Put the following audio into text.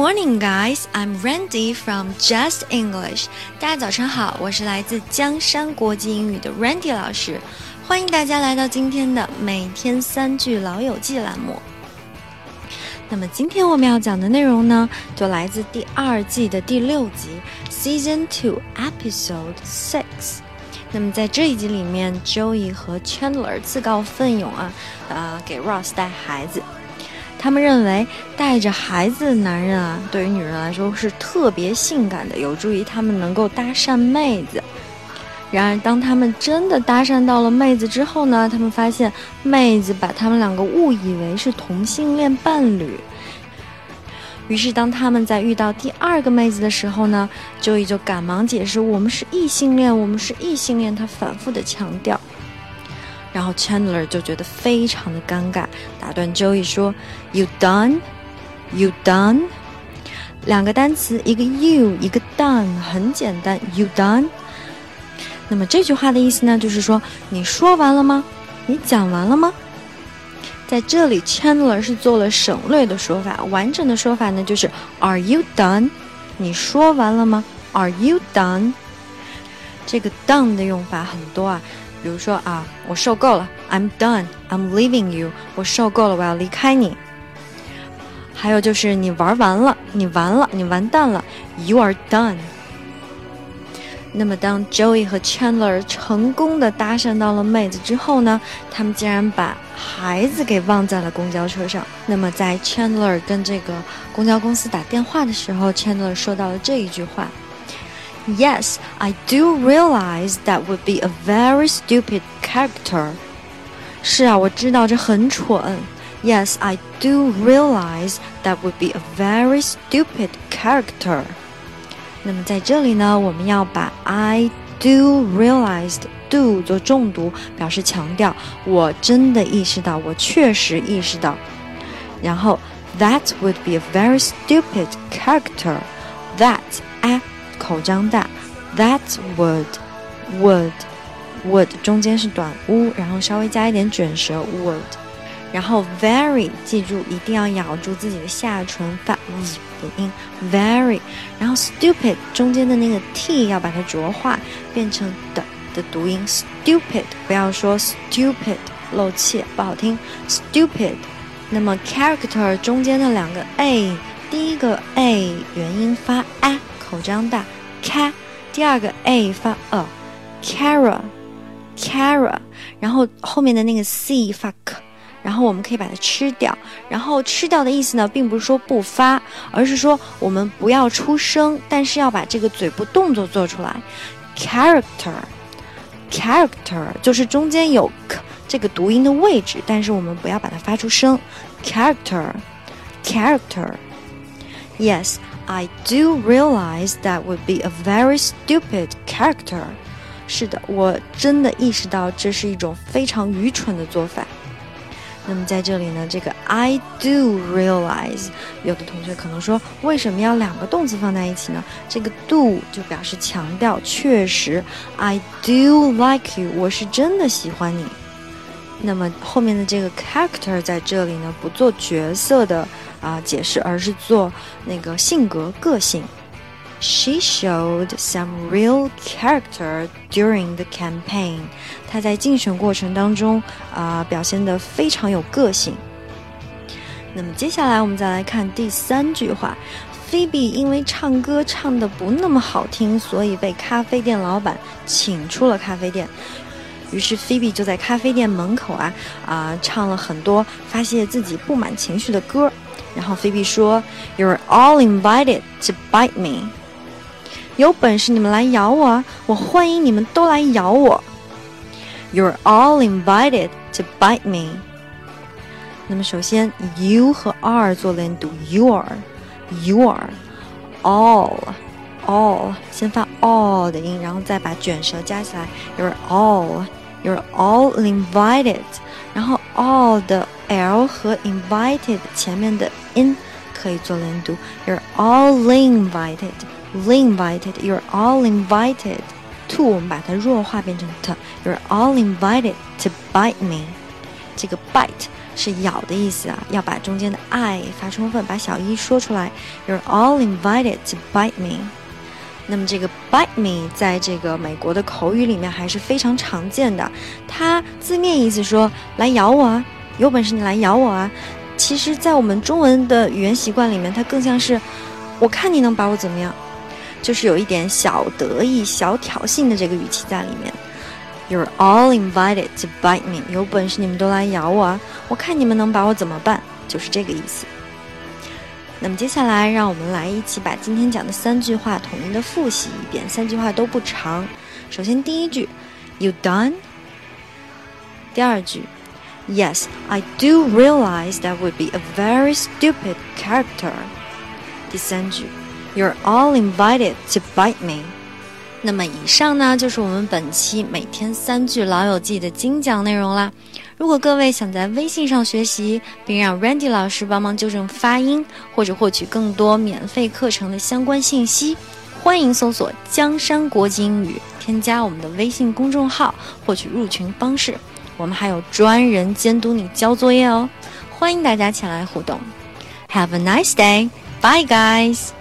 morning, guys. I'm Randy from Just English. 大家早上好，我是来自江山国际英语的 Randy 老师，欢迎大家来到今天的每天三句老友记栏目。那么今天我们要讲的内容呢，就来自第二季的第六集，Season Two Episode Six。那么在这一集里面，Joey 和 Chandler 自告奋勇啊，呃，给 Ross 带孩子。他们认为带着孩子的男人啊，对于女人来说是特别性感的，有助于他们能够搭讪妹子。然而，当他们真的搭讪到了妹子之后呢，他们发现妹子把他们两个误以为是同性恋伴侣。于是，当他们在遇到第二个妹子的时候呢，Joey 就赶忙解释：“我们是异性恋，我们是异性恋。”他反复的强调。然后 Chandler 就觉得非常的尴尬，打断 Joey 说：“You done? You done?” 两个单词，一个 you，一个 done，很简单。You done？那么这句话的意思呢，就是说你说完了吗？你讲完了吗？在这里，Chandler 是做了省略的说法，完整的说法呢就是 Are you done？你说完了吗？Are you done？这个 done 的用法很多啊。比如说啊，我受够了，I'm done, I'm leaving you。我受够了，我要离开你。还有就是你玩完了，你完了，你完蛋了，You are done。那么当 Joey 和 Chandler 成功的搭讪到了妹子之后呢，他们竟然把孩子给忘在了公交车上。那么在 Chandler 跟这个公交公司打电话的时候，Chandler 说到了这一句话。Yes, I do realize that would be a very stupid character. 是啊，我知道这很蠢。Yes, I do realize that would be a very stupid character. 那么在这里呢，我们要把 I do realized do 做重读，表示强调。我真的意识到，我确实意识到。然后 That would be a very stupid character. That 口张大，That would would would 中间是短 u，然后稍微加一点卷舌 would，然后 very 记住一定要咬住自己的下唇发 z 的音 very，然后 stupid 中间的那个 t 要把它浊化变成的的读音。stupid，不要说 stupid 漏气不好听。stupid，那么 character 中间的两个 a，第一个 a 元音发 a 口张大。ca，第二个 a 发 a，cara，cara，然后后面的那个 c 发 k，然后我们可以把它吃掉。然后吃掉的意思呢，并不是说不发，而是说我们不要出声，但是要把这个嘴部动作做出来。character，character 就是中间有 k 这个读音的位置，但是我们不要把它发出声。character，character，yes。I do realize that would be a very stupid character。是的，我真的意识到这是一种非常愚蠢的做法。那么在这里呢，这个 I do realize，有的同学可能说，为什么要两个动词放在一起呢？这个 do 就表示强调，确实，I do like you，我是真的喜欢你。那么后面的这个 character 在这里呢，不做角色的。啊，解释，而是做那个性格、个性。She showed some real character during the campaign。她在竞选过程当中啊，表现得非常有个性。那么接下来我们再来看第三句话：Phoebe 因为唱歌唱得不那么好听，所以被咖啡店老板请出了咖啡店。于是 Phoebe 就在咖啡店门口啊啊唱了很多发泄自己不满情绪的歌。然后菲比说：“You're all invited to bite me。有本事你们来咬我，我欢迎你们都来咬我。You're all invited to bite me。那么首先，you 和 are 做连读，you are，you are，all，all，先发 all 的音，然后再把卷舌加起来，You're all，You're all invited。然后 all 的 l 和 invited 前面的 in 可以做连读，You're all invited, invited, you're all invited to 我们把它弱化变成 t，You're all invited to bite me。 这个 bite 是咬的意思啊，要把中间的 i 发充分，把小一说出来。You're all invited to bite me。那么这个 bite me 在这个美国的口语里面还是非常常见的，它字面意思说来咬我啊， 有本事你来咬我啊。其实，在我们中文的语言习惯里面，它更像是我看你能把我怎么样，就是有一点小得意、小挑衅的这个语气在里面。You're all invited to bite me。有本事你们都来咬我啊！我看你们能把我怎么办？就是这个意思。那么接下来，让我们来一起把今天讲的三句话统一的复习一遍。三句话都不长。首先第一句，You done？第二句，Yes, I do realize that would be a very stupid character。第三句，You're all invited to bite me。那么以上呢，就是我们本期每天三句老友记的精讲内容啦。如果各位想在微信上学习，并让 Randy 老师帮忙纠正发音，或者获取更多免费课程的相关信息，欢迎搜索“江山国际英语”，添加我们的微信公众号，获取入群方式。我们还有专人监督你交作业哦，欢迎大家前来互动。Have a nice day, bye guys.